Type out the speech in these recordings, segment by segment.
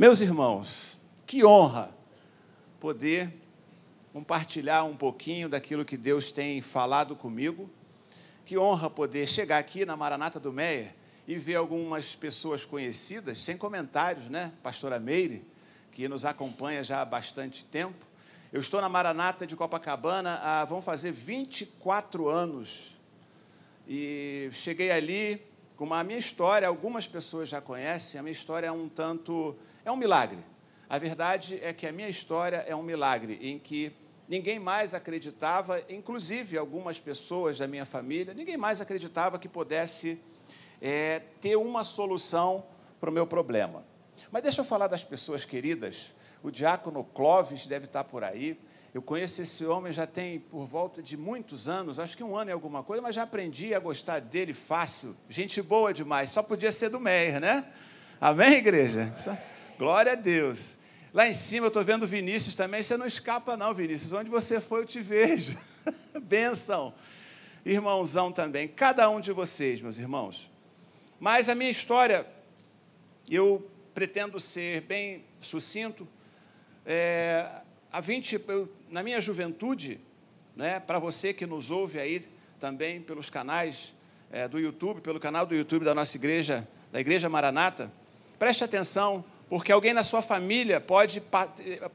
Meus irmãos, que honra poder compartilhar um pouquinho daquilo que Deus tem falado comigo. Que honra poder chegar aqui na Maranata do Meia e ver algumas pessoas conhecidas, sem comentários, né? Pastora Meire, que nos acompanha já há bastante tempo. Eu estou na Maranata de Copacabana há, vão fazer 24 anos. E cheguei ali com a minha história, algumas pessoas já conhecem, a minha história é um tanto, é um milagre. A verdade é que a minha história é um milagre, em que ninguém mais acreditava, inclusive algumas pessoas da minha família, ninguém mais acreditava que pudesse é, ter uma solução para o meu problema. Mas deixa eu falar das pessoas queridas. O diácono Clóvis deve estar por aí. Eu conheço esse homem já tem por volta de muitos anos, acho que um ano e alguma coisa, mas já aprendi a gostar dele fácil. Gente boa demais, só podia ser do Meir, né? Amém, igreja? Glória a Deus. Lá em cima eu estou vendo Vinícius também. Você não escapa, não, Vinícius. Onde você foi, eu te vejo. Benção. Irmãozão também. Cada um de vocês, meus irmãos. Mas a minha história, eu pretendo ser bem sucinto. É, há 20, eu, na minha juventude, né, para você que nos ouve aí também pelos canais é, do YouTube, pelo canal do YouTube da nossa igreja, da Igreja Maranata, preste atenção porque alguém na sua família pode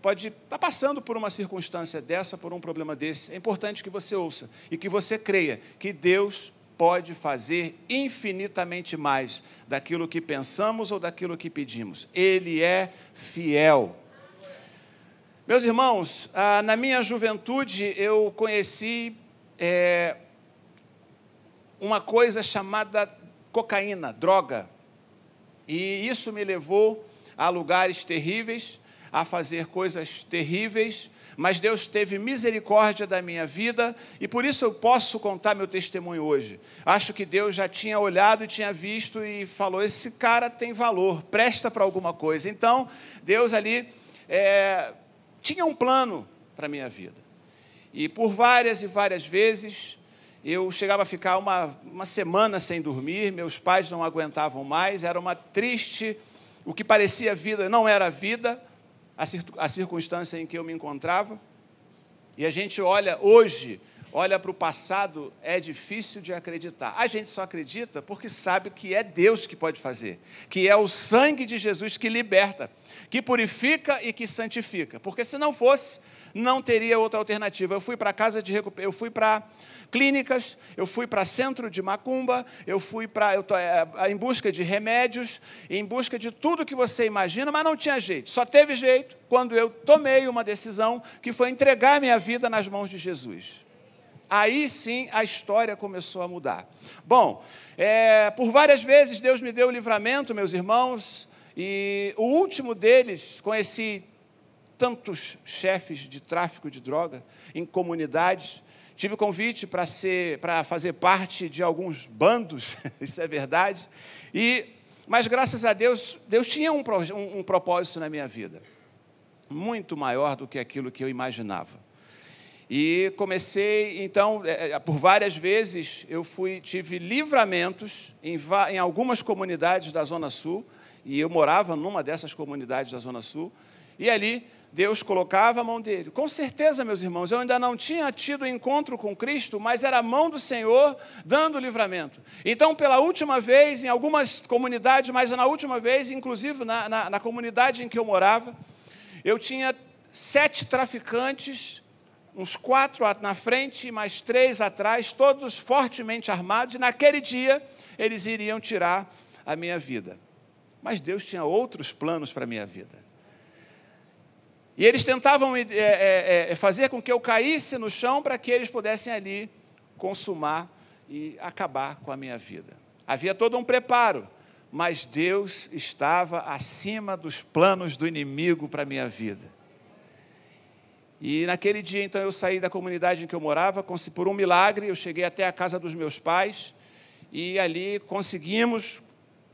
pode estar tá passando por uma circunstância dessa, por um problema desse. É importante que você ouça e que você creia que Deus pode fazer infinitamente mais daquilo que pensamos ou daquilo que pedimos. Ele é fiel. Meus irmãos, ah, na minha juventude eu conheci é, uma coisa chamada cocaína, droga. E isso me levou a lugares terríveis, a fazer coisas terríveis, mas Deus teve misericórdia da minha vida e por isso eu posso contar meu testemunho hoje. Acho que Deus já tinha olhado e tinha visto e falou: esse cara tem valor, presta para alguma coisa. Então, Deus ali é, tinha um plano para a minha vida. E por várias e várias vezes eu chegava a ficar uma, uma semana sem dormir, meus pais não aguentavam mais, era uma triste o que parecia vida não era vida, a circunstância em que eu me encontrava. E a gente olha hoje, olha para o passado, é difícil de acreditar. A gente só acredita porque sabe que é Deus que pode fazer, que é o sangue de Jesus que liberta, que purifica e que santifica. Porque se não fosse, não teria outra alternativa. Eu fui para casa de recuperação, eu fui para clínicas, eu fui para centro de macumba, eu fui para eu tô, é, em busca de remédios, em busca de tudo que você imagina, mas não tinha jeito. Só teve jeito quando eu tomei uma decisão que foi entregar minha vida nas mãos de Jesus. Aí sim a história começou a mudar. Bom, é, por várias vezes Deus me deu o livramento, meus irmãos, e o último deles, conheci tantos chefes de tráfico de droga em comunidades, Tive convite para ser, para fazer parte de alguns bandos, isso é verdade. E, mas graças a Deus, Deus tinha um, um, um propósito na minha vida, muito maior do que aquilo que eu imaginava. E comecei, então, é, é, por várias vezes, eu fui, tive livramentos em, em algumas comunidades da Zona Sul, e eu morava numa dessas comunidades da Zona Sul, e ali Deus colocava a mão dele. Com certeza, meus irmãos, eu ainda não tinha tido encontro com Cristo, mas era a mão do Senhor dando o livramento. Então, pela última vez, em algumas comunidades, mas na última vez, inclusive na, na, na comunidade em que eu morava, eu tinha sete traficantes, uns quatro na frente e mais três atrás, todos fortemente armados, e naquele dia eles iriam tirar a minha vida. Mas Deus tinha outros planos para a minha vida. E eles tentavam é, é, fazer com que eu caísse no chão para que eles pudessem ali consumar e acabar com a minha vida. Havia todo um preparo, mas Deus estava acima dos planos do inimigo para a minha vida. E naquele dia, então, eu saí da comunidade em que eu morava, por um milagre, eu cheguei até a casa dos meus pais, e ali conseguimos,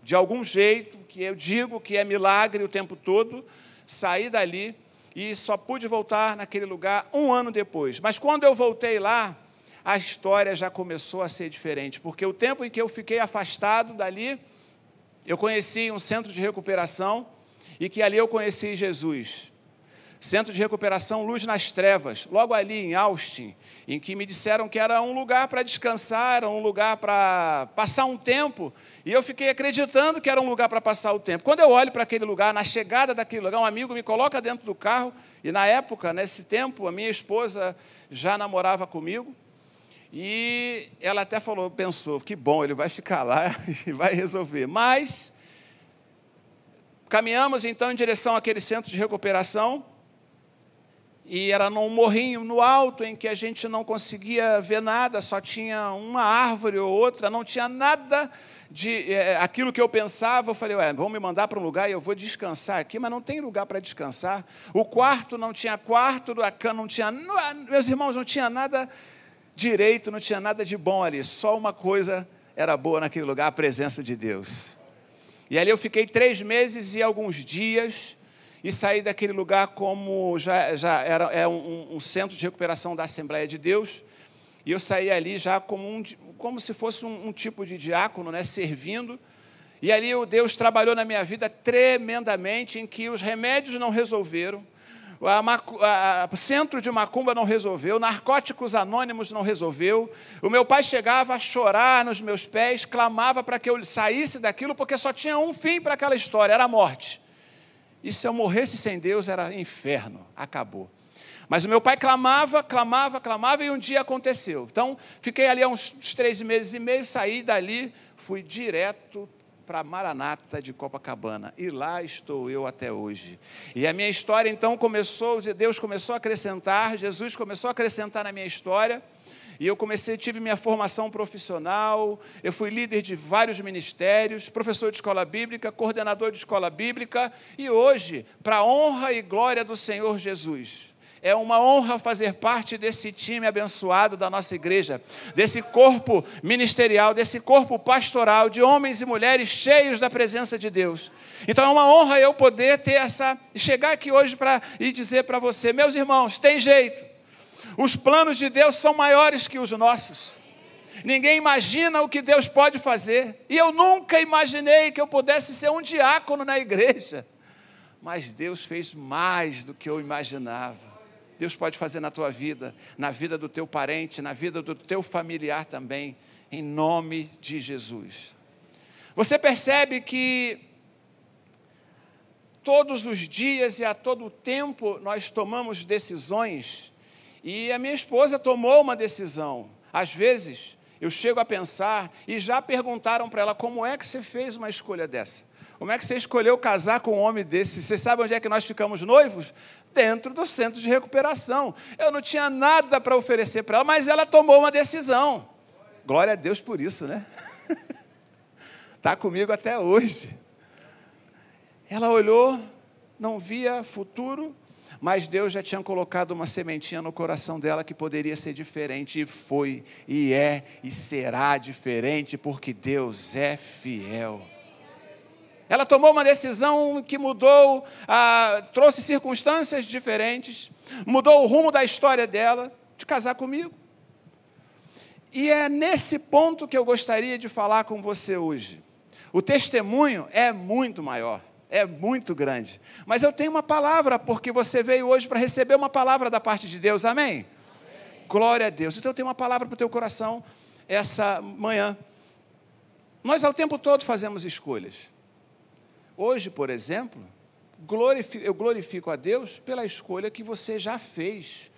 de algum jeito, que eu digo que é milagre o tempo todo, sair dali e só pude voltar naquele lugar um ano depois. Mas quando eu voltei lá, a história já começou a ser diferente, porque o tempo em que eu fiquei afastado dali, eu conheci um centro de recuperação e que ali eu conheci Jesus. Centro de Recuperação Luz nas Trevas, logo ali em Austin, em que me disseram que era um lugar para descansar, era um lugar para passar um tempo, e eu fiquei acreditando que era um lugar para passar o tempo. Quando eu olho para aquele lugar, na chegada daquele lugar, um amigo me coloca dentro do carro, e na época, nesse tempo, a minha esposa já namorava comigo, e ela até falou, pensou, que bom, ele vai ficar lá e vai resolver. Mas caminhamos então em direção àquele centro de recuperação, e era num morrinho no alto em que a gente não conseguia ver nada, só tinha uma árvore ou outra, não tinha nada de é, aquilo que eu pensava. Eu falei, ué, vão me mandar para um lugar e eu vou descansar aqui, mas não tem lugar para descansar. O quarto não tinha quarto, a cama não tinha. Meus irmãos, não tinha nada direito, não tinha nada de bom ali, só uma coisa era boa naquele lugar: a presença de Deus. E ali eu fiquei três meses e alguns dias e saí daquele lugar como já, já era é um, um, centro de recuperação da Assembleia de Deus. E eu saí ali já como, um, como se fosse um, um tipo de diácono, né, servindo. E ali o Deus trabalhou na minha vida tremendamente, em que os remédios não resolveram, o centro de macumba não resolveu, narcóticos anônimos não resolveu. O meu pai chegava a chorar nos meus pés, clamava para que eu saísse daquilo, porque só tinha um fim para aquela história, era a morte. E se eu morresse sem Deus, era inferno, acabou. Mas o meu pai clamava, clamava, clamava, e um dia aconteceu. Então, fiquei ali há uns três meses e meio, saí dali, fui direto para Maranata de Copacabana. E lá estou eu até hoje. E a minha história então começou, Deus começou a acrescentar, Jesus começou a acrescentar na minha história. E eu comecei, tive minha formação profissional, eu fui líder de vários ministérios, professor de escola bíblica, coordenador de escola bíblica, e hoje, para a honra e glória do Senhor Jesus, é uma honra fazer parte desse time abençoado da nossa igreja, desse corpo ministerial, desse corpo pastoral de homens e mulheres cheios da presença de Deus. Então é uma honra eu poder ter essa chegar aqui hoje para e dizer para você, meus irmãos, tem jeito. Os planos de Deus são maiores que os nossos. Ninguém imagina o que Deus pode fazer. E eu nunca imaginei que eu pudesse ser um diácono na igreja. Mas Deus fez mais do que eu imaginava. Deus pode fazer na tua vida, na vida do teu parente, na vida do teu familiar também, em nome de Jesus. Você percebe que todos os dias e a todo tempo nós tomamos decisões e a minha esposa tomou uma decisão. Às vezes, eu chego a pensar, e já perguntaram para ela: como é que você fez uma escolha dessa? Como é que você escolheu casar com um homem desse? Você sabe onde é que nós ficamos noivos? Dentro do centro de recuperação. Eu não tinha nada para oferecer para ela, mas ela tomou uma decisão. Glória a Deus por isso, né? Está comigo até hoje. Ela olhou, não via futuro, mas Deus já tinha colocado uma sementinha no coração dela que poderia ser diferente, e foi, e é, e será diferente, porque Deus é fiel. Ela tomou uma decisão que mudou, ah, trouxe circunstâncias diferentes, mudou o rumo da história dela, de casar comigo. E é nesse ponto que eu gostaria de falar com você hoje. O testemunho é muito maior é muito grande. Mas eu tenho uma palavra, porque você veio hoje para receber uma palavra da parte de Deus, amém? amém. Glória a Deus. Então eu tenho uma palavra para o teu coração essa manhã. Nós ao tempo todo fazemos escolhas. Hoje, por exemplo, eu glorifico a Deus pela escolha que você já fez,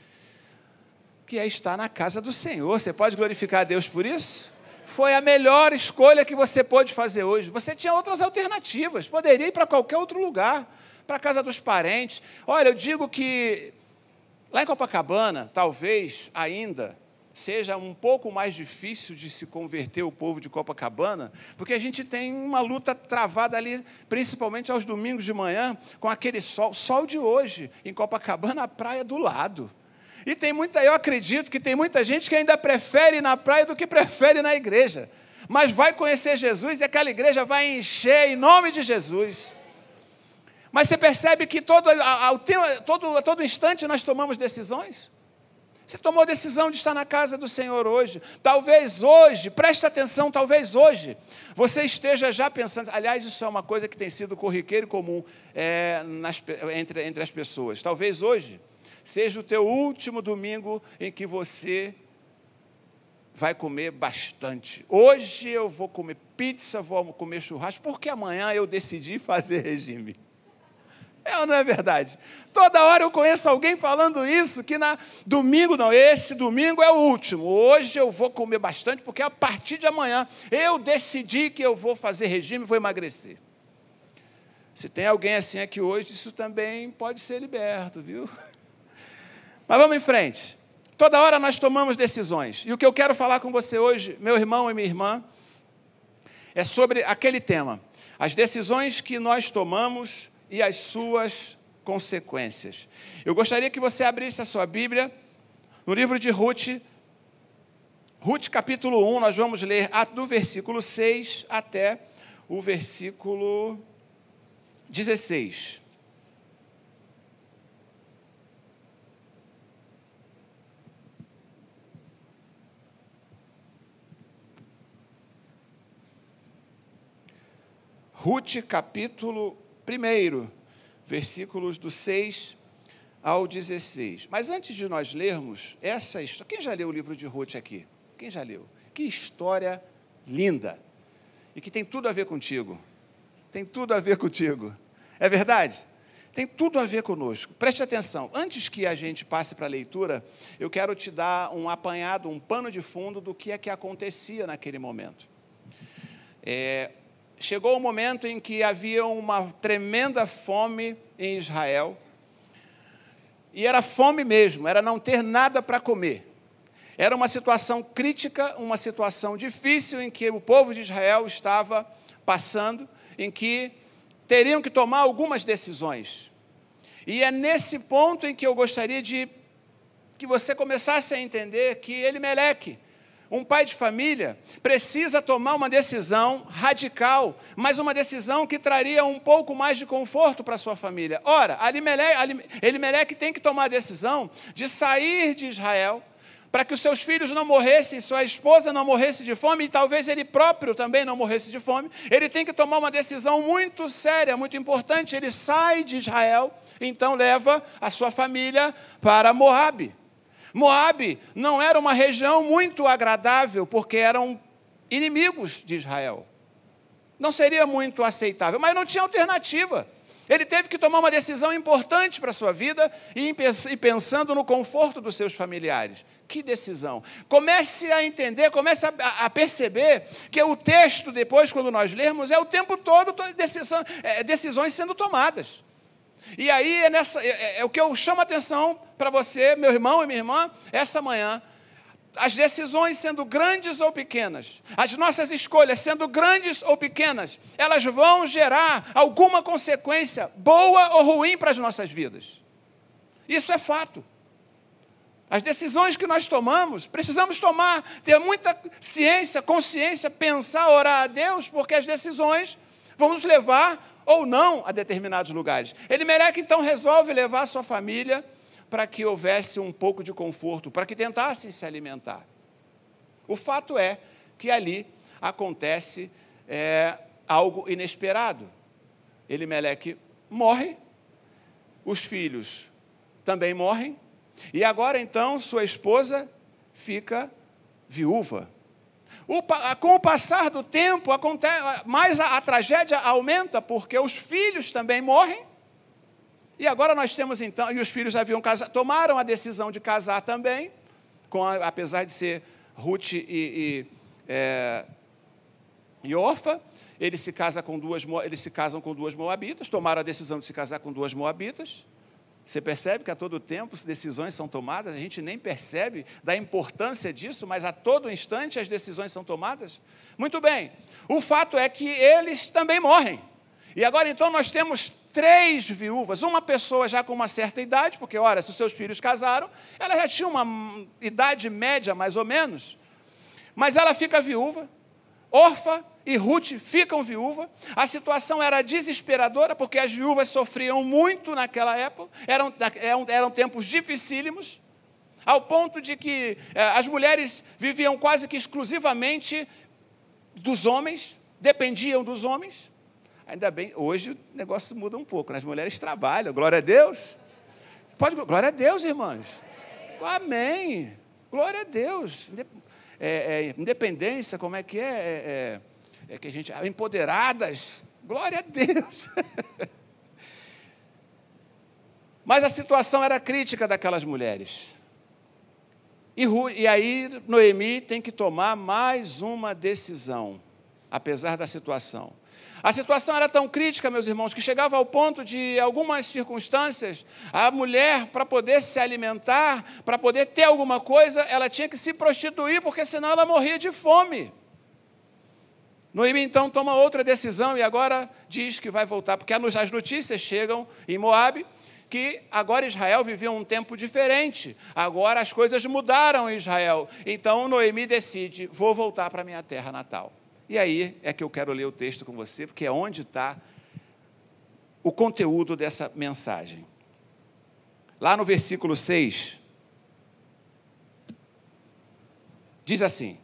que é estar na casa do Senhor. Você pode glorificar a Deus por isso? Foi a melhor escolha que você pôde fazer hoje. Você tinha outras alternativas, poderia ir para qualquer outro lugar, para a casa dos parentes. Olha, eu digo que lá em Copacabana, talvez ainda seja um pouco mais difícil de se converter o povo de Copacabana, porque a gente tem uma luta travada ali, principalmente aos domingos de manhã, com aquele sol, sol de hoje, em Copacabana, a praia do lado. E tem muita, eu acredito que tem muita gente que ainda prefere ir na praia do que prefere ir na igreja. Mas vai conhecer Jesus e aquela igreja vai encher em nome de Jesus. Mas você percebe que todo, ao, todo, a todo instante nós tomamos decisões? Você tomou a decisão de estar na casa do Senhor hoje. Talvez hoje, preste atenção, talvez hoje, você esteja já pensando. Aliás, isso é uma coisa que tem sido corriqueiro e comum é, nas, entre, entre as pessoas. Talvez hoje seja o teu último domingo em que você vai comer bastante. Hoje eu vou comer pizza, vou comer churrasco, porque amanhã eu decidi fazer regime. É ou não é verdade? Toda hora eu conheço alguém falando isso, que na domingo, não, esse domingo é o último. Hoje eu vou comer bastante, porque a partir de amanhã eu decidi que eu vou fazer regime, vou emagrecer. Se tem alguém assim aqui hoje, isso também pode ser liberto, viu? Mas vamos em frente. Toda hora nós tomamos decisões. E o que eu quero falar com você hoje, meu irmão e minha irmã, é sobre aquele tema. As decisões que nós tomamos e as suas consequências. Eu gostaria que você abrisse a sua Bíblia no livro de Ruth, Ruth capítulo 1, nós vamos ler do versículo 6 até o versículo 16. Ruth capítulo 1, versículos do 6 ao 16. Mas antes de nós lermos essa história, quem já leu o livro de Ruth aqui? Quem já leu? Que história linda! E que tem tudo a ver contigo. Tem tudo a ver contigo. É verdade? Tem tudo a ver conosco. Preste atenção. Antes que a gente passe para a leitura, eu quero te dar um apanhado, um pano de fundo do que é que acontecia naquele momento. É, chegou o momento em que havia uma tremenda fome em Israel. E era fome mesmo, era não ter nada para comer. Era uma situação crítica, uma situação difícil em que o povo de Israel estava passando, em que teriam que tomar algumas decisões. E é nesse ponto em que eu gostaria de que você começasse a entender que ele Meleque, um pai de família precisa tomar uma decisão radical, mas uma decisão que traria um pouco mais de conforto para sua família. Ora, Elimelec tem que tomar a decisão de sair de Israel para que os seus filhos não morressem, sua esposa não morresse de fome e talvez ele próprio também não morresse de fome. Ele tem que tomar uma decisão muito séria, muito importante. Ele sai de Israel, então leva a sua família para Moabe. Moabe não era uma região muito agradável, porque eram inimigos de Israel. Não seria muito aceitável, mas não tinha alternativa. Ele teve que tomar uma decisão importante para a sua vida e pensando no conforto dos seus familiares. Que decisão? Comece a entender, comece a, perceber que o texto, depois, quando nós lermos, é o tempo todo decisão, é, decisões sendo tomadas. E aí é, nessa, é, é, é o que eu chamo a atenção para você, meu irmão e minha irmã, essa manhã. As decisões sendo grandes ou pequenas, as nossas escolhas sendo grandes ou pequenas, elas vão gerar alguma consequência, boa ou ruim, para as nossas vidas. Isso é fato. As decisões que nós tomamos, precisamos tomar, ter muita ciência, consciência, pensar, orar a Deus, porque as decisões vão nos levar ou não a determinados lugares. Ele merece então resolve levar sua família para que houvesse um pouco de conforto, para que tentassem se alimentar. O fato é que ali acontece é, algo inesperado. Elimeleque morre, os filhos também morrem, e agora então sua esposa fica viúva. O, com o passar do tempo, mais a, a tragédia aumenta, porque os filhos também morrem. E agora nós temos então, e os filhos haviam tomaram a decisão de casar também, com a, apesar de ser Ruth e, e, é, e Orfa, eles se, casam com duas, eles se casam com duas moabitas, tomaram a decisão de se casar com duas moabitas. Você percebe que a todo tempo decisões são tomadas, a gente nem percebe da importância disso, mas a todo instante as decisões são tomadas? Muito bem, o fato é que eles também morrem. E agora então nós temos três viúvas, uma pessoa já com uma certa idade, porque, olha, se os seus filhos casaram, ela já tinha uma idade média mais ou menos, mas ela fica viúva, órfã, e Ruth ficam viúva. A situação era desesperadora, porque as viúvas sofriam muito naquela época, eram, eram, eram tempos dificílimos. ao ponto de que eh, as mulheres viviam quase que exclusivamente dos homens, dependiam dos homens. Ainda bem, hoje o negócio muda um pouco, né? as mulheres trabalham, glória a Deus. Pode, glória a Deus, irmãs. Amém. Glória a Deus. É, é, independência, como é que é? É, é, que a gente. Empoderadas. Glória a Deus. Mas a situação era crítica daquelas mulheres. E, e aí Noemi tem que tomar mais uma decisão, apesar da situação. A situação era tão crítica, meus irmãos, que chegava ao ponto de, algumas circunstâncias, a mulher, para poder se alimentar, para poder ter alguma coisa, ela tinha que se prostituir, porque senão ela morria de fome. Noemi então toma outra decisão e agora diz que vai voltar, porque as notícias chegam em Moabe que agora Israel vivia um tempo diferente. Agora as coisas mudaram em Israel. Então Noemi decide: vou voltar para minha terra natal. E aí é que eu quero ler o texto com você, porque é onde está o conteúdo dessa mensagem. Lá no versículo 6, diz assim: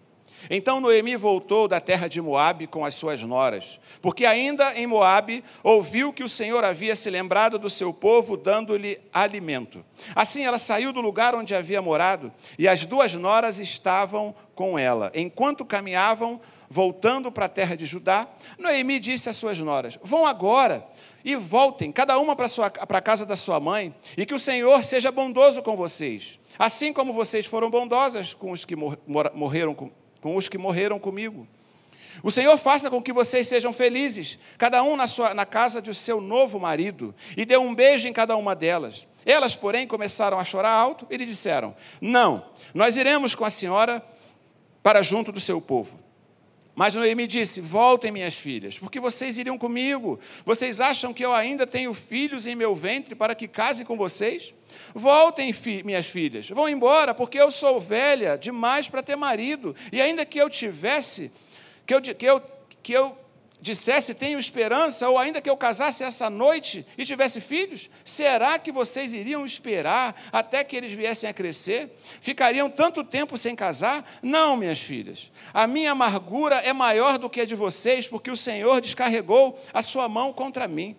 então Noemi voltou da terra de Moabe com as suas noras, porque ainda em Moabe ouviu que o Senhor havia se lembrado do seu povo, dando-lhe alimento. Assim ela saiu do lugar onde havia morado, e as duas noras estavam com ela. Enquanto caminhavam, voltando para a terra de Judá, Noemi disse às suas noras: Vão agora e voltem, cada uma para a casa da sua mãe, e que o Senhor seja bondoso com vocês, assim como vocês foram bondosas com os que morreram com com os que morreram comigo. O Senhor faça com que vocês sejam felizes, cada um na, sua, na casa de seu novo marido, e dê um beijo em cada uma delas. Elas, porém, começaram a chorar alto e lhe disseram: Não, nós iremos com a senhora para junto do seu povo. Mas Noemi disse: Voltem, minhas filhas, porque vocês iriam comigo. Vocês acham que eu ainda tenho filhos em meu ventre para que casem com vocês? Voltem, fi, minhas filhas, vão embora, porque eu sou velha demais para ter marido. E ainda que eu tivesse, que eu, que eu, que eu dissesse tenho esperança, ou ainda que eu casasse essa noite e tivesse filhos, será que vocês iriam esperar até que eles viessem a crescer? Ficariam tanto tempo sem casar? Não, minhas filhas. A minha amargura é maior do que a de vocês, porque o Senhor descarregou a sua mão contra mim.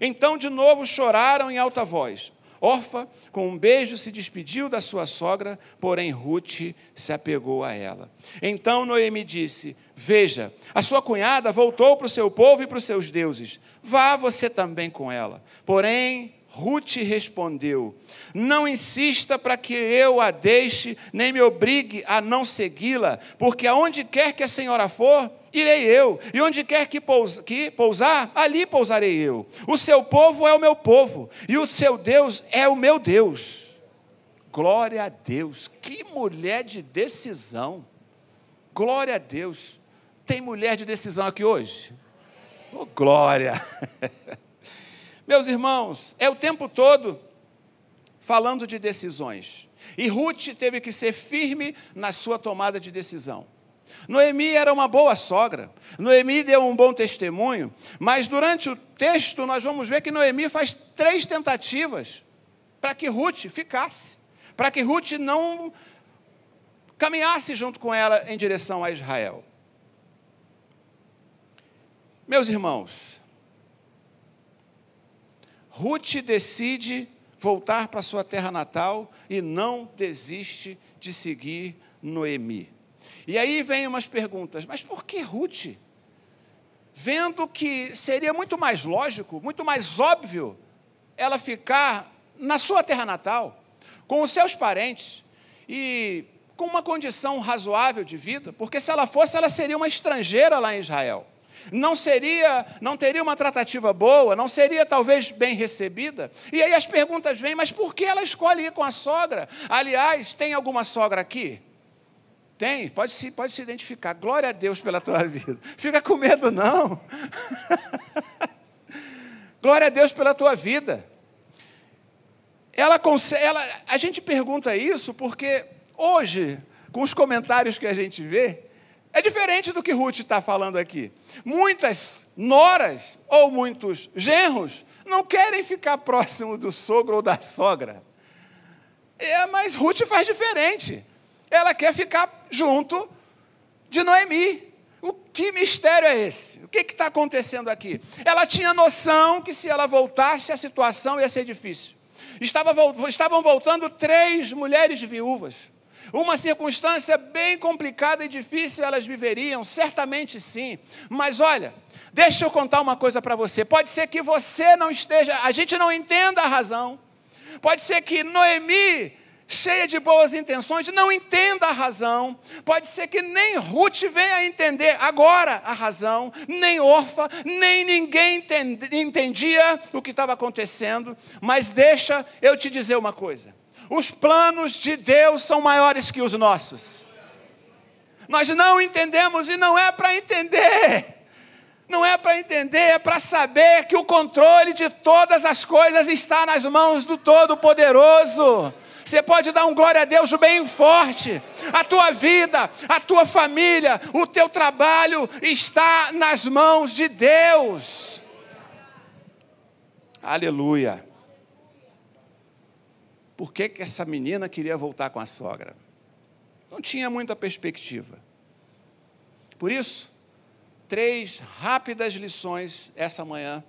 Então, de novo, choraram em alta voz. Orfa, com um beijo, se despediu da sua sogra, porém Ruth se apegou a ela. Então Noemi disse: Veja, a sua cunhada voltou para o seu povo e para os seus deuses. Vá você também com ela. Porém, Ruth respondeu: Não insista para que eu a deixe, nem me obrigue a não segui-la, porque aonde quer que a senhora for, irei eu, e onde quer que, que pousar, ali pousarei eu. O seu povo é o meu povo, e o seu Deus é o meu Deus. Glória a Deus, que mulher de decisão. Glória a Deus. Tem mulher de decisão aqui hoje? Oh, glória! Meus irmãos, é o tempo todo falando de decisões. E Ruth teve que ser firme na sua tomada de decisão. Noemi era uma boa sogra, Noemi deu um bom testemunho, mas durante o texto nós vamos ver que Noemi faz três tentativas para que Ruth ficasse, para que Ruth não caminhasse junto com ela em direção a Israel. Meus irmãos, Ruth decide voltar para sua terra natal e não desiste de seguir Noemi. E aí vem umas perguntas, mas por que Ruth? Vendo que seria muito mais lógico, muito mais óbvio ela ficar na sua terra natal, com os seus parentes e com uma condição razoável de vida, porque se ela fosse, ela seria uma estrangeira lá em Israel. Não seria, não teria uma tratativa boa, não seria talvez bem recebida. E aí as perguntas vêm, mas por que ela escolhe ir com a sogra? Aliás, tem alguma sogra aqui? Tem, pode se, pode se identificar. Glória a Deus pela tua vida. Fica com medo, não. Glória a Deus pela tua vida. Ela, ela, a gente pergunta isso porque hoje, com os comentários que a gente vê, é diferente do que Ruth está falando aqui. Muitas noras ou muitos genros não querem ficar próximo do sogro ou da sogra. É, mas Ruth faz diferente. Ela quer ficar junto de Noemi. O que mistério é esse? O que está acontecendo aqui? Ela tinha noção que se ela voltasse, a situação ia ser difícil. Estava, estavam voltando três mulheres viúvas. Uma circunstância bem complicada e difícil elas viveriam, certamente sim. Mas olha, deixa eu contar uma coisa para você. Pode ser que você não esteja, a gente não entenda a razão. Pode ser que Noemi, cheia de boas intenções, não entenda a razão. Pode ser que nem Ruth venha a entender agora a razão, nem Orfa, nem ninguém entendia o que estava acontecendo. Mas deixa eu te dizer uma coisa: os planos de Deus são maiores que os nossos. Nós não entendemos e não é para entender não é para entender, é para saber que o controle de todas as coisas está nas mãos do Todo-Poderoso. Você pode dar um glória a Deus bem forte. A tua vida, a tua família, o teu trabalho está nas mãos de Deus. Aleluia. Por que, que essa menina queria voltar com a sogra? Não tinha muita perspectiva. Por isso, três rápidas lições essa manhã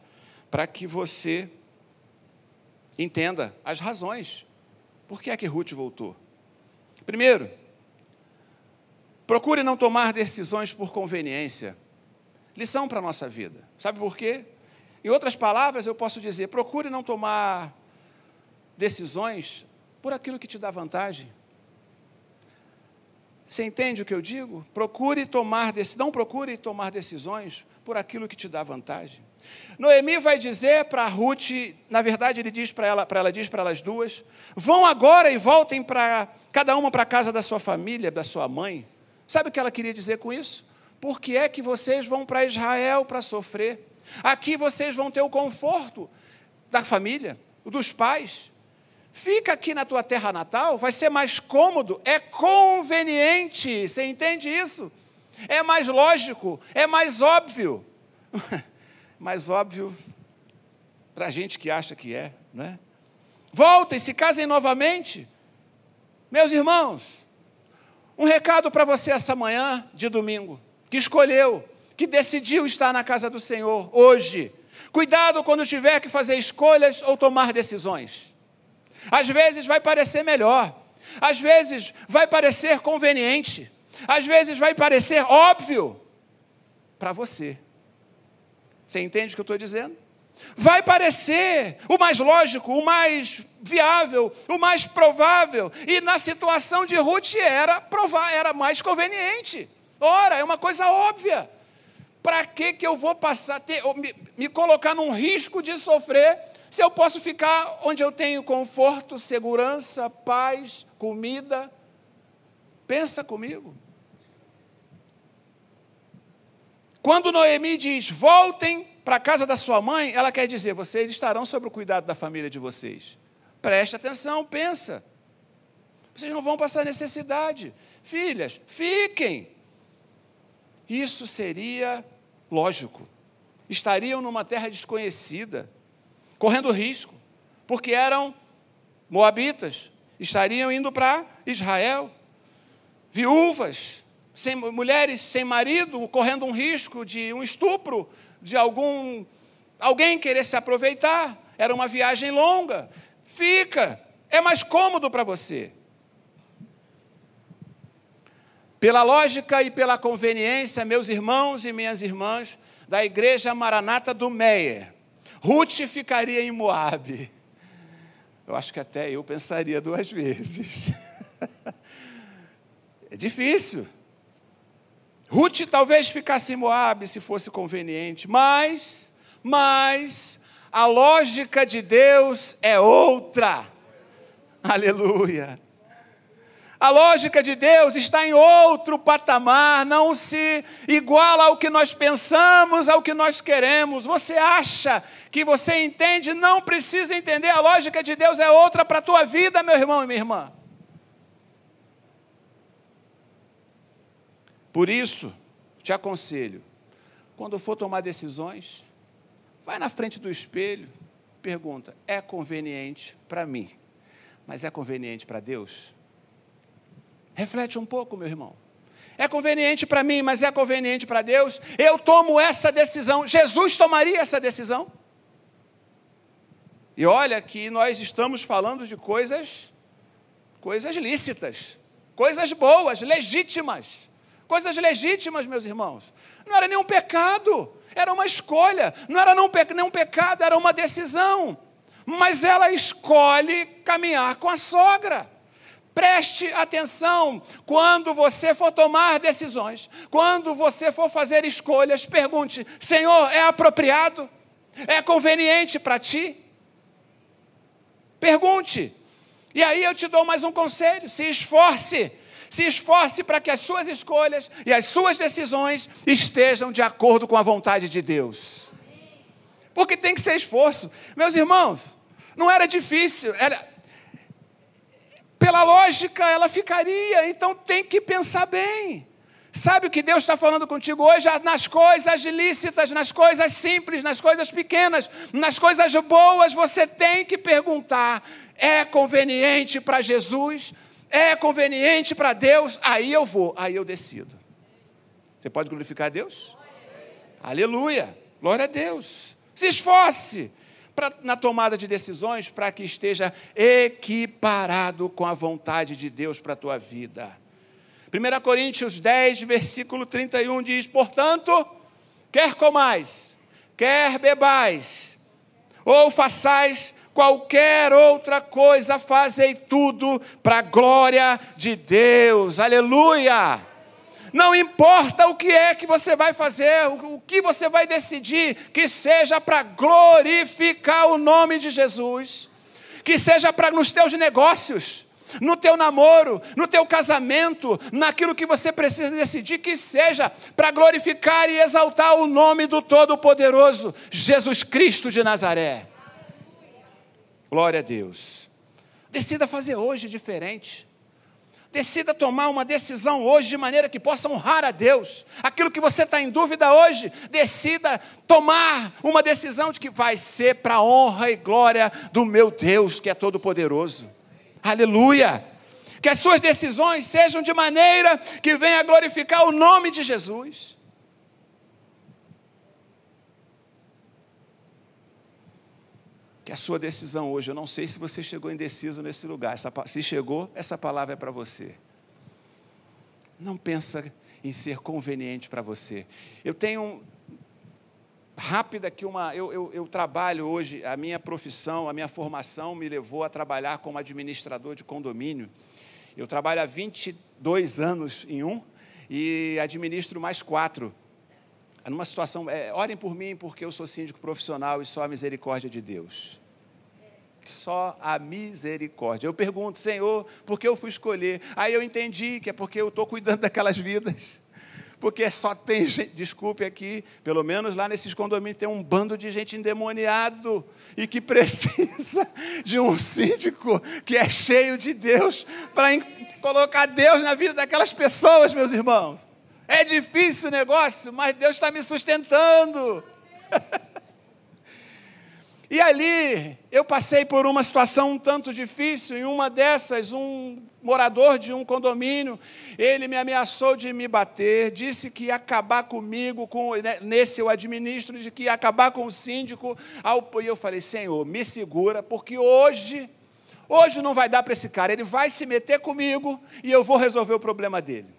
para que você entenda as razões. Por que é que Ruth voltou? Primeiro, procure não tomar decisões por conveniência. Lição para a nossa vida. Sabe por quê? Em outras palavras, eu posso dizer: procure não tomar decisões por aquilo que te dá vantagem. Você entende o que eu digo? Procure tomar não procure tomar decisões por aquilo que te dá vantagem. Noemi vai dizer para Ruth, na verdade ele diz para ela, para ela diz para elas duas, vão agora e voltem para cada uma para a casa da sua família, da sua mãe. Sabe o que ela queria dizer com isso? Por que é que vocês vão para Israel para sofrer? Aqui vocês vão ter o conforto da família, dos pais. Fica aqui na tua terra natal, vai ser mais cômodo, é conveniente, você entende isso? É mais lógico, é mais óbvio. mais óbvio para a gente que acha que é, né? Voltem, se casem novamente. Meus irmãos, um recado para você essa manhã de domingo, que escolheu, que decidiu estar na casa do Senhor hoje. Cuidado quando tiver que fazer escolhas ou tomar decisões. Às vezes vai parecer melhor, às vezes vai parecer conveniente, às vezes vai parecer óbvio para você. Você entende o que eu estou dizendo? Vai parecer o mais lógico, o mais viável, o mais provável. E na situação de Ruth era provar, era mais conveniente. Ora, é uma coisa óbvia. Para que, que eu vou passar, ter, me, me colocar num risco de sofrer se eu posso ficar onde eu tenho conforto, segurança, paz, comida, pensa comigo. Quando Noemi diz: "Voltem para a casa da sua mãe", ela quer dizer: vocês estarão sob o cuidado da família de vocês. Preste atenção, pensa. Vocês não vão passar necessidade. Filhas, fiquem. Isso seria lógico. Estariam numa terra desconhecida correndo risco, porque eram moabitas, estariam indo para Israel, viúvas, sem, mulheres sem marido, correndo um risco de um estupro, de algum alguém querer se aproveitar. Era uma viagem longa. Fica, é mais cômodo para você. Pela lógica e pela conveniência, meus irmãos e minhas irmãs da Igreja Maranata do Meier, Ruth ficaria em Moabe. Eu acho que até eu pensaria duas vezes. é difícil. Ruth talvez ficasse em Moabe se fosse conveniente, mas, mas a lógica de Deus é outra. Aleluia. A lógica de Deus está em outro patamar, não se iguala ao que nós pensamos, ao que nós queremos. Você acha que você entende, não precisa entender. A lógica de Deus é outra para a tua vida, meu irmão e minha irmã. Por isso, te aconselho, quando for tomar decisões, vai na frente do espelho, pergunta: é conveniente para mim mas é conveniente para Deus? Reflete um pouco, meu irmão. É conveniente para mim, mas é conveniente para Deus? Eu tomo essa decisão. Jesus tomaria essa decisão? E olha que nós estamos falando de coisas coisas lícitas, coisas boas, legítimas. Coisas legítimas, meus irmãos. Não era nenhum pecado, era uma escolha. Não era nenhum pecado, era uma decisão. Mas ela escolhe caminhar com a sogra. Preste atenção quando você for tomar decisões, quando você for fazer escolhas, pergunte: Senhor, é apropriado? É conveniente para ti? Pergunte. E aí eu te dou mais um conselho: se esforce. Se esforce para que as suas escolhas e as suas decisões estejam de acordo com a vontade de Deus. Porque tem que ser esforço. Meus irmãos, não era difícil, era, pela lógica ela ficaria, então tem que pensar bem. Sabe o que Deus está falando contigo hoje? Nas coisas lícitas, nas coisas simples, nas coisas pequenas, nas coisas boas, você tem que perguntar: é conveniente para Jesus? É conveniente para Deus, aí eu vou, aí eu decido. Você pode glorificar a Deus? Aleluia, glória a Deus. Se esforce pra, na tomada de decisões para que esteja equiparado com a vontade de Deus para a tua vida. 1 Coríntios 10, versículo 31 diz: Portanto, quer comais, quer bebais, ou façais qualquer outra coisa, fazei tudo para a glória de Deus. Aleluia! Não importa o que é que você vai fazer, o que você vai decidir, que seja para glorificar o nome de Jesus, que seja para nos teus negócios, no teu namoro, no teu casamento, naquilo que você precisa decidir, que seja para glorificar e exaltar o nome do Todo-Poderoso, Jesus Cristo de Nazaré. Glória a Deus. Decida fazer hoje diferente. Decida tomar uma decisão hoje de maneira que possa honrar a Deus. Aquilo que você está em dúvida hoje, decida tomar uma decisão de que vai ser para a honra e glória do meu Deus, que é todo-poderoso. Aleluia! Que as suas decisões sejam de maneira que venha glorificar o nome de Jesus. Que a sua decisão hoje, eu não sei se você chegou indeciso nesse lugar, essa, se chegou, essa palavra é para você. Não pensa em ser conveniente para você. Eu tenho rápida aqui uma. Eu, eu, eu, trabalho hoje, a minha profissão, a minha formação me levou a trabalhar como administrador de condomínio. Eu trabalho há 22 anos em um e administro mais quatro. Numa situação, é, orem por mim porque eu sou síndico profissional e só a misericórdia de Deus. Só a misericórdia. Eu pergunto, Senhor, por que eu fui escolher? Aí eu entendi que é porque eu estou cuidando daquelas vidas. Porque só tem gente, desculpe aqui, pelo menos lá nesses condomínios tem um bando de gente endemoniado e que precisa de um síndico que é cheio de Deus para colocar Deus na vida daquelas pessoas, meus irmãos. É difícil o negócio, mas Deus está me sustentando. E ali eu passei por uma situação um tanto difícil, em uma dessas, um morador de um condomínio, ele me ameaçou de me bater, disse que ia acabar comigo, com, né, nesse eu administro, de que ia acabar com o síndico. E eu falei, Senhor, me segura, porque hoje, hoje não vai dar para esse cara, ele vai se meter comigo e eu vou resolver o problema dele.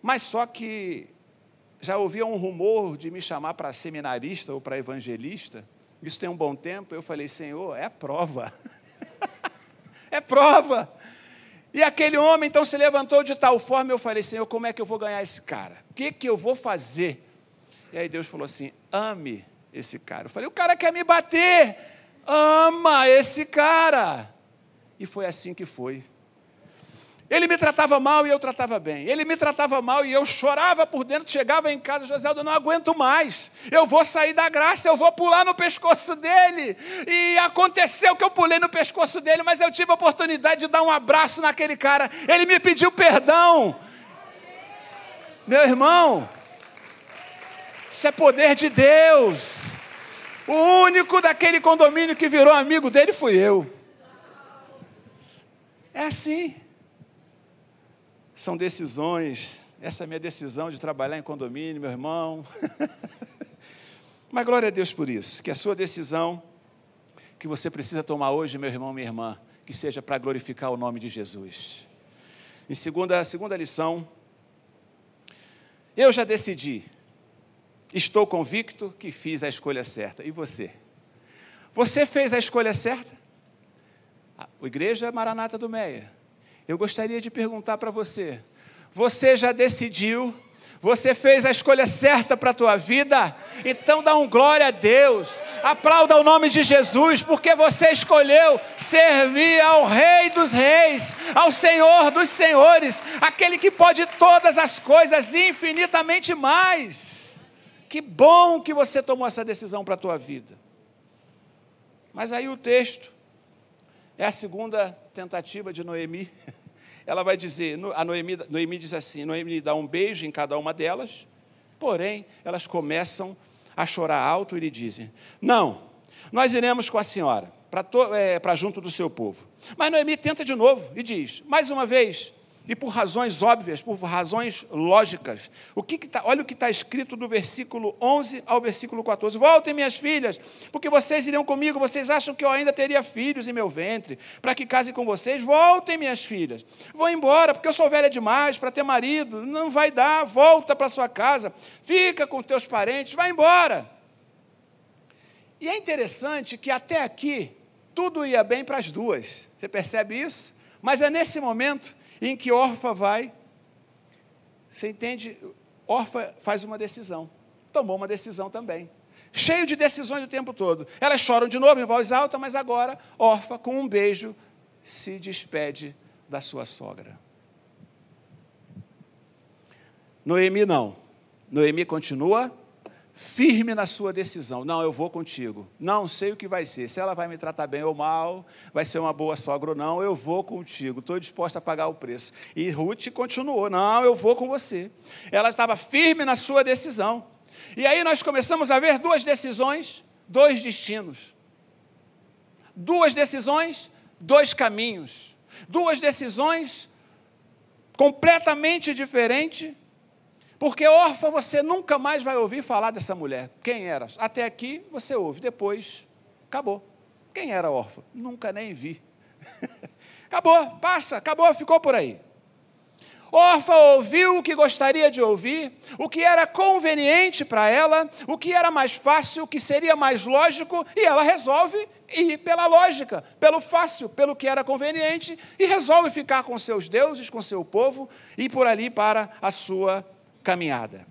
Mas só que já ouvia um rumor de me chamar para seminarista ou para evangelista, isso tem um bom tempo, eu falei, Senhor, é prova. é prova. E aquele homem então se levantou de tal forma, eu falei, Senhor, como é que eu vou ganhar esse cara? O que, que eu vou fazer? E aí Deus falou assim: ame esse cara. Eu falei, o cara quer me bater, ama esse cara. E foi assim que foi. Ele me tratava mal e eu tratava bem. Ele me tratava mal e eu chorava por dentro. Chegava em casa, José, eu não aguento mais. Eu vou sair da graça, eu vou pular no pescoço dele. E aconteceu que eu pulei no pescoço dele, mas eu tive a oportunidade de dar um abraço naquele cara. Ele me pediu perdão. Meu irmão, isso é poder de Deus. O único daquele condomínio que virou amigo dele fui eu. É assim. São decisões. Essa é a minha decisão de trabalhar em condomínio, meu irmão. Mas glória a Deus por isso. Que a sua decisão que você precisa tomar hoje, meu irmão, minha irmã, que seja para glorificar o nome de Jesus. Em segunda, segunda lição, eu já decidi, estou convicto que fiz a escolha certa. E você? Você fez a escolha certa? A Igreja Maranata do Meia. Eu gostaria de perguntar para você: você já decidiu você fez a escolha certa para a tua vida, então dá um glória a Deus. Aplauda o nome de Jesus, porque você escolheu servir ao Rei dos Reis, ao Senhor dos Senhores, aquele que pode todas as coisas infinitamente mais. Que bom que você tomou essa decisão para a tua vida. Mas aí o texto é a segunda tentativa de Noemi. ela vai dizer, a Noemi, Noemi diz assim, Noemi dá um beijo em cada uma delas, porém, elas começam a chorar alto e lhe dizem, não, nós iremos com a senhora, para é, junto do seu povo. Mas Noemi tenta de novo e diz, mais uma vez, e por razões óbvias, por razões lógicas. O que, que tá, olha o que está escrito do versículo 11 ao versículo 14. Voltem, minhas filhas, porque vocês iriam comigo. Vocês acham que eu ainda teria filhos em meu ventre, para que case com vocês? Voltem, minhas filhas. Vou embora, porque eu sou velha demais para ter marido. Não vai dar. Volta para sua casa. Fica com teus parentes. Vai embora. E é interessante que até aqui tudo ia bem para as duas. Você percebe isso? Mas é nesse momento em que Orfa vai, você entende? Orfa faz uma decisão, tomou uma decisão também. Cheio de decisões o tempo todo. Elas choram de novo em voz alta, mas agora Orfa, com um beijo, se despede da sua sogra. Noemi não. Noemi continua firme na sua decisão. Não, eu vou contigo. Não sei o que vai ser. Se ela vai me tratar bem ou mal, vai ser uma boa sogra ou não, eu vou contigo. Estou disposta a pagar o preço. E Ruth continuou: Não, eu vou com você. Ela estava firme na sua decisão. E aí nós começamos a ver duas decisões, dois destinos. Duas decisões, dois caminhos. Duas decisões completamente diferentes porque órfã você nunca mais vai ouvir falar dessa mulher. Quem era? Até aqui você ouve, depois acabou. Quem era órfã? Nunca nem vi. acabou, passa, acabou, ficou por aí. Órfã ouviu o que gostaria de ouvir, o que era conveniente para ela, o que era mais fácil, o que seria mais lógico, e ela resolve ir pela lógica, pelo fácil, pelo que era conveniente, e resolve ficar com seus deuses, com seu povo, e por ali para a sua caminhada.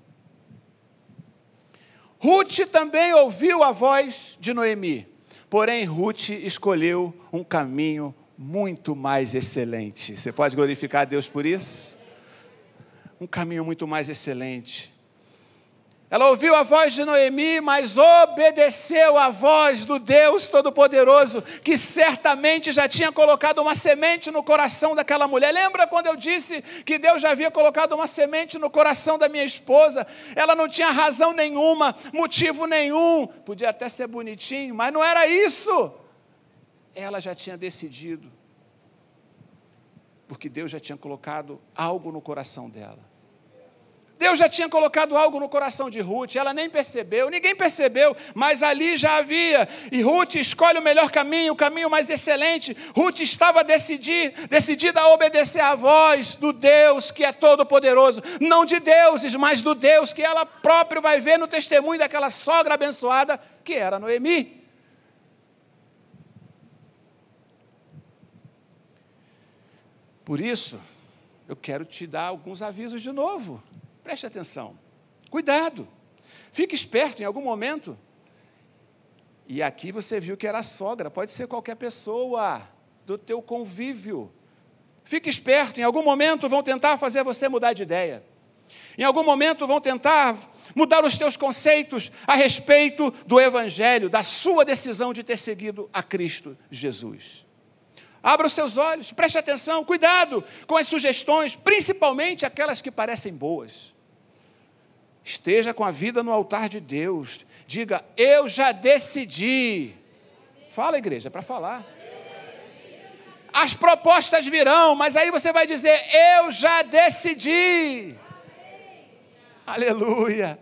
Ruth também ouviu a voz de Noemi, porém Ruth escolheu um caminho muito mais excelente. Você pode glorificar a Deus por isso? Um caminho muito mais excelente. Ela ouviu a voz de Noemi, mas obedeceu à voz do Deus Todo-Poderoso, que certamente já tinha colocado uma semente no coração daquela mulher. Lembra quando eu disse que Deus já havia colocado uma semente no coração da minha esposa? Ela não tinha razão nenhuma, motivo nenhum, podia até ser bonitinho, mas não era isso. Ela já tinha decidido, porque Deus já tinha colocado algo no coração dela. Deus já tinha colocado algo no coração de Ruth, ela nem percebeu, ninguém percebeu, mas ali já havia. E Ruth escolhe o melhor caminho, o caminho mais excelente. Ruth estava decidir, decidida a obedecer à voz do Deus que é todo-poderoso, não de deuses, mas do Deus que ela própria vai ver no testemunho daquela sogra abençoada que era Noemi. Por isso, eu quero te dar alguns avisos de novo. Preste atenção. Cuidado. Fique esperto em algum momento. E aqui você viu que era a sogra, pode ser qualquer pessoa do teu convívio. Fique esperto, em algum momento vão tentar fazer você mudar de ideia. Em algum momento vão tentar mudar os teus conceitos a respeito do Evangelho, da sua decisão de ter seguido a Cristo Jesus. Abra os seus olhos, preste atenção, cuidado com as sugestões, principalmente aquelas que parecem boas. Esteja com a vida no altar de Deus. Diga, eu já decidi. Fala, igreja, para falar. As propostas virão, mas aí você vai dizer: Eu já decidi. Aleluia.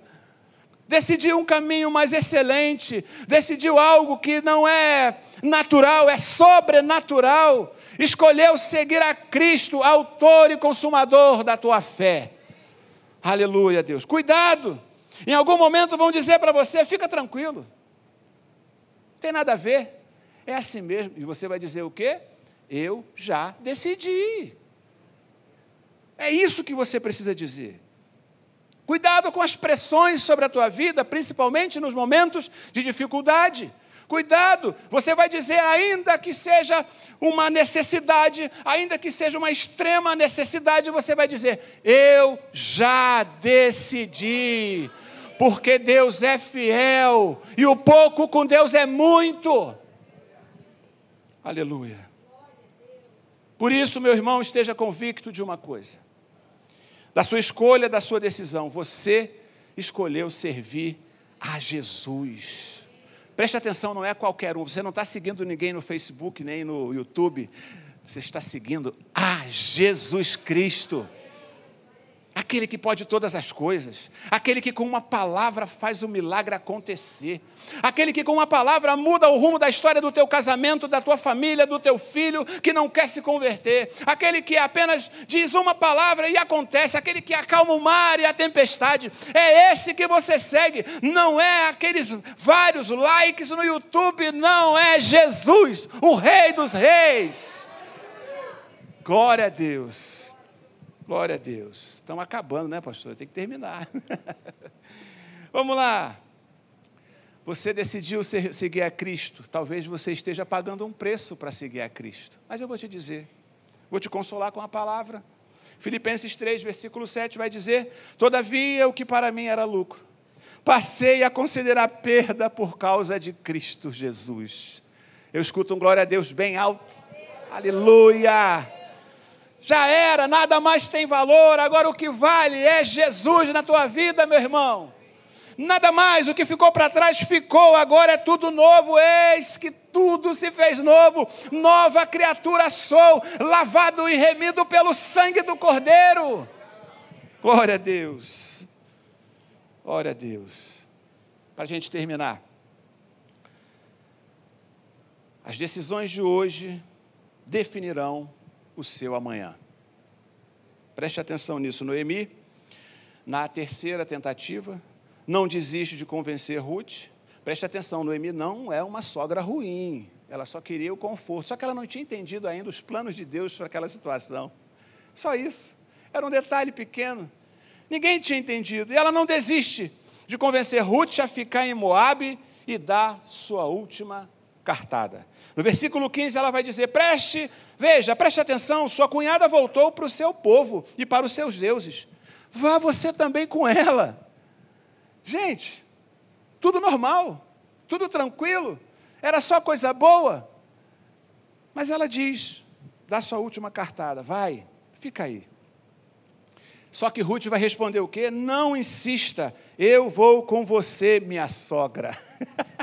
Decidiu um caminho mais excelente, decidiu algo que não é natural, é sobrenatural. Escolheu seguir a Cristo, autor e consumador da tua fé. Aleluia, Deus. Cuidado. Em algum momento vão dizer para você: fica tranquilo. Não tem nada a ver. É assim mesmo. E você vai dizer o quê? Eu já decidi. É isso que você precisa dizer. Cuidado com as pressões sobre a tua vida, principalmente nos momentos de dificuldade. Cuidado, você vai dizer, ainda que seja uma necessidade, ainda que seja uma extrema necessidade, você vai dizer: Eu já decidi, porque Deus é fiel e o pouco com Deus é muito. Aleluia. Por isso, meu irmão, esteja convicto de uma coisa: da sua escolha, da sua decisão, você escolheu servir a Jesus. Preste atenção, não é qualquer um. Você não está seguindo ninguém no Facebook nem no YouTube. Você está seguindo a Jesus Cristo aquele que pode todas as coisas, aquele que com uma palavra faz o milagre acontecer, aquele que com uma palavra muda o rumo da história do teu casamento, da tua família, do teu filho que não quer se converter, aquele que apenas diz uma palavra e acontece, aquele que acalma o mar e a tempestade, é esse que você segue, não é aqueles vários likes no YouTube, não é Jesus, o Rei dos Reis. Glória a Deus. Glória a Deus. Estamos acabando, né, pastor? Tem que terminar. Vamos lá. Você decidiu seguir a Cristo. Talvez você esteja pagando um preço para seguir a Cristo. Mas eu vou te dizer, vou te consolar com a palavra. Filipenses 3, versículo 7 vai dizer: Todavia, o que para mim era lucro, passei a considerar perda por causa de Cristo Jesus. Eu escuto um glória a Deus bem alto. Aleluia! Já era, nada mais tem valor, agora o que vale é Jesus na tua vida, meu irmão. Nada mais, o que ficou para trás ficou, agora é tudo novo, eis que tudo se fez novo, nova criatura sou, lavado e remido pelo sangue do Cordeiro. Glória a Deus, glória a Deus. Para a gente terminar, as decisões de hoje definirão o seu amanhã. Preste atenção nisso, Noemi, na terceira tentativa, não desiste de convencer Ruth. Preste atenção, Noemi não é uma sogra ruim, ela só queria o conforto, só que ela não tinha entendido ainda os planos de Deus para aquela situação. Só isso, era um detalhe pequeno. Ninguém tinha entendido, e ela não desiste de convencer Ruth a ficar em Moabe e dar sua última cartada. No versículo 15 ela vai dizer: Preste, veja, preste atenção, sua cunhada voltou para o seu povo e para os seus deuses. Vá você também com ela. Gente, tudo normal, tudo tranquilo, era só coisa boa. Mas ela diz: dá sua última cartada, vai, fica aí. Só que Ruth vai responder o quê? Não insista, eu vou com você, minha sogra.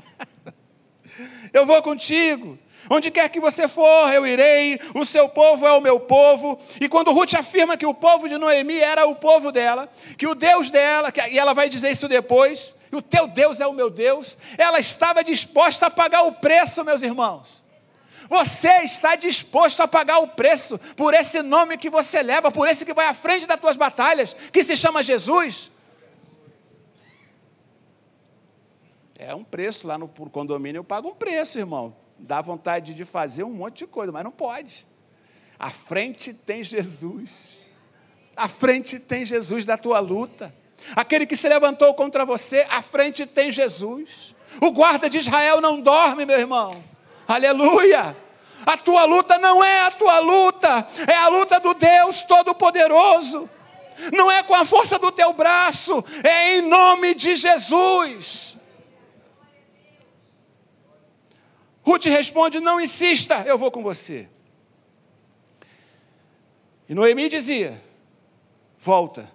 eu vou contigo. Onde quer que você for, eu irei, o seu povo é o meu povo. E quando Ruth afirma que o povo de Noemi era o povo dela, que o Deus dela, que, e ela vai dizer isso depois, e o teu Deus é o meu Deus, ela estava disposta a pagar o preço, meus irmãos. Você está disposto a pagar o preço por esse nome que você leva, por esse que vai à frente das tuas batalhas, que se chama Jesus? É um preço lá no condomínio, eu pago um preço, irmão. Dá vontade de fazer um monte de coisa, mas não pode. À frente tem Jesus. À frente tem Jesus da tua luta. Aquele que se levantou contra você, à frente tem Jesus. O guarda de Israel não dorme, meu irmão. Aleluia. A tua luta não é a tua luta, é a luta do Deus Todo-Poderoso. Não é com a força do teu braço, é em nome de Jesus. Ruth responde: Não insista, eu vou com você. E Noemi dizia: Volta.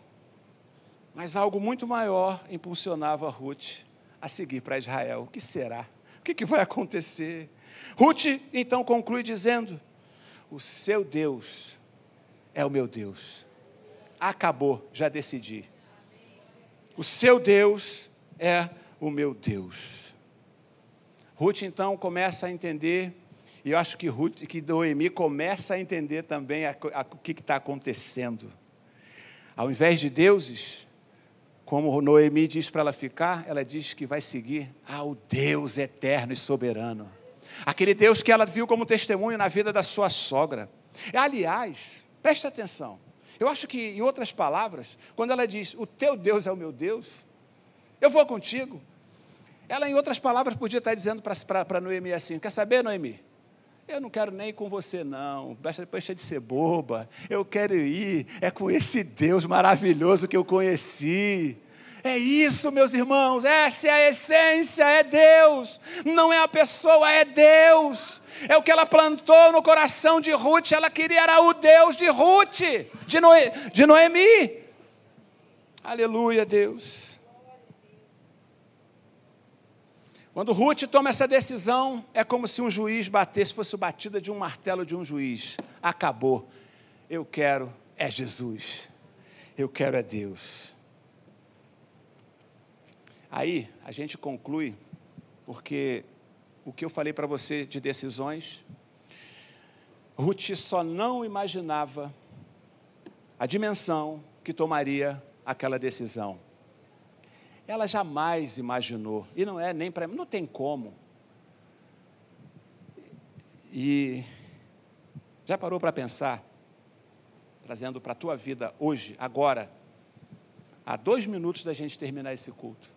Mas algo muito maior impulsionava Ruth a seguir para Israel. O que será? O que, vai acontecer? Ruth então conclui dizendo: o seu Deus é o meu Deus. Acabou, já decidi. O seu Deus é o meu Deus. Ruth então começa a entender, e eu acho que, Ruth, que Noemi começa a entender também o que está acontecendo. Ao invés de deuses, como Noemi diz para ela ficar, ela diz que vai seguir ao Deus eterno e soberano. Aquele Deus que ela viu como testemunho na vida da sua sogra. Aliás, preste atenção. Eu acho que, em outras palavras, quando ela diz, o teu Deus é o meu Deus, eu vou contigo. Ela, em outras palavras, podia estar dizendo para Noemi assim: Quer saber, Noemi? Eu não quero nem ir com você, não. Deixa de ser boba. Eu quero ir. É com esse Deus maravilhoso que eu conheci. É isso, meus irmãos. Essa é a essência. É Deus. Não é a pessoa, é Deus. É o que ela plantou no coração de Ruth. Ela queria era o Deus de Ruth, de, de Noemi. Aleluia, Deus. Quando Ruth toma essa decisão, é como se um juiz batesse, fosse batida de um martelo de um juiz. Acabou. Eu quero é Jesus. Eu quero é Deus. Aí a gente conclui, porque o que eu falei para você de decisões, Ruth só não imaginava a dimensão que tomaria aquela decisão ela jamais imaginou, e não é nem para não tem como. E já parou para pensar, trazendo para a tua vida hoje, agora, há dois minutos da gente terminar esse culto.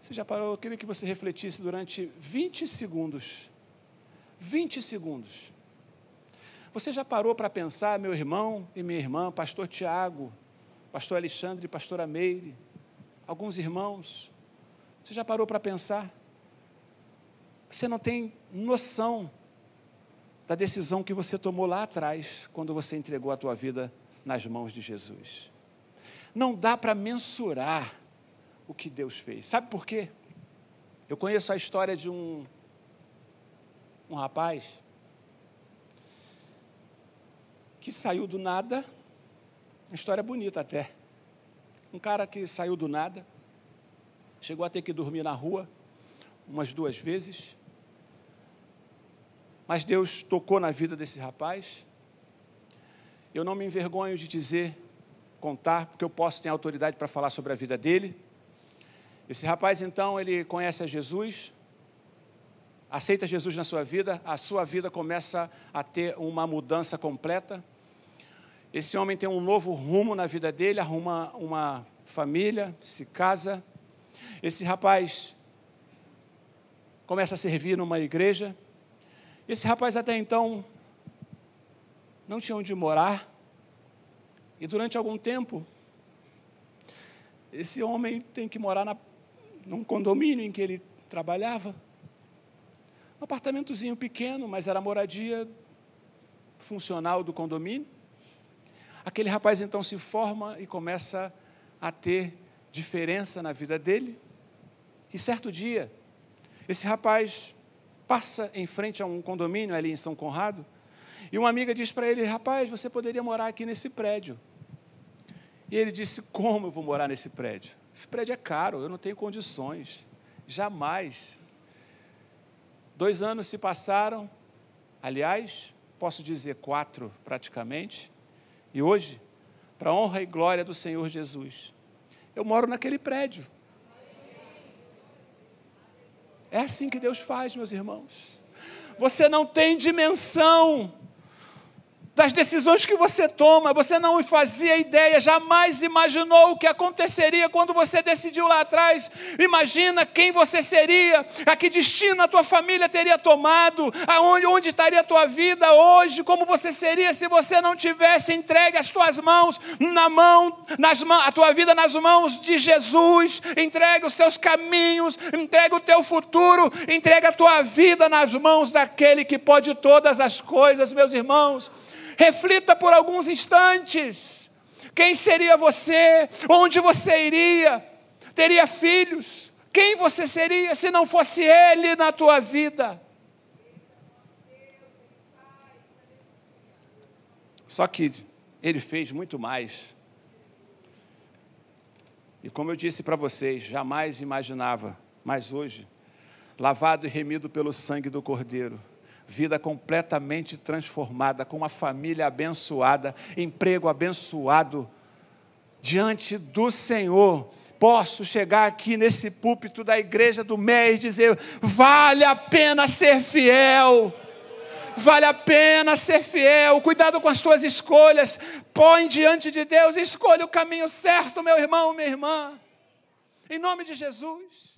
Você já parou? Eu queria que você refletisse durante 20 segundos. 20 segundos. Você já parou para pensar, meu irmão e minha irmã, pastor Tiago, pastor Alexandre pastora Meire, alguns irmãos. Você já parou para pensar? Você não tem noção da decisão que você tomou lá atrás, quando você entregou a tua vida nas mãos de Jesus. Não dá para mensurar o que Deus fez. Sabe por quê? Eu conheço a história de um, um rapaz que saiu do nada uma história bonita até. Um cara que saiu do nada, chegou a ter que dormir na rua umas duas vezes. Mas Deus tocou na vida desse rapaz. Eu não me envergonho de dizer, contar, porque eu posso ter autoridade para falar sobre a vida dele. Esse rapaz, então, ele conhece a Jesus, aceita Jesus na sua vida, a sua vida começa a ter uma mudança completa. Esse homem tem um novo rumo na vida dele, arruma uma família, se casa. Esse rapaz começa a servir numa igreja. Esse rapaz até então não tinha onde morar. E durante algum tempo, esse homem tem que morar na, num condomínio em que ele trabalhava. Um apartamentozinho pequeno, mas era moradia funcional do condomínio. Aquele rapaz então se forma e começa a ter diferença na vida dele. E certo dia, esse rapaz passa em frente a um condomínio ali em São Conrado, e uma amiga diz para ele: Rapaz, você poderia morar aqui nesse prédio. E ele disse: Como eu vou morar nesse prédio? Esse prédio é caro, eu não tenho condições. Jamais. Dois anos se passaram, aliás, posso dizer quatro praticamente. E hoje, para a honra e glória do Senhor Jesus, eu moro naquele prédio. É assim que Deus faz, meus irmãos. Você não tem dimensão das decisões que você toma. Você não fazia ideia, jamais imaginou o que aconteceria quando você decidiu lá atrás. Imagina quem você seria, a que destino a tua família teria tomado, aonde onde estaria a tua vida hoje, como você seria se você não tivesse entregue as tuas mãos na mão, nas mãos, a tua vida nas mãos de Jesus. Entregue os teus caminhos, entregue o teu futuro, entregue a tua vida nas mãos daquele que pode todas as coisas, meus irmãos. Reflita por alguns instantes. Quem seria você? Onde você iria? Teria filhos? Quem você seria se não fosse Ele na tua vida? Só que ele fez muito mais. E como eu disse para vocês, jamais imaginava, mas hoje, lavado e remido pelo sangue do Cordeiro, vida completamente transformada, com uma família abençoada, emprego abençoado, diante do Senhor, posso chegar aqui nesse púlpito da igreja do MEI e dizer: vale a pena ser fiel. Vale a pena ser fiel, cuidado com as tuas escolhas, põe diante de Deus, escolha o caminho certo, meu irmão, minha irmã, em nome de Jesus.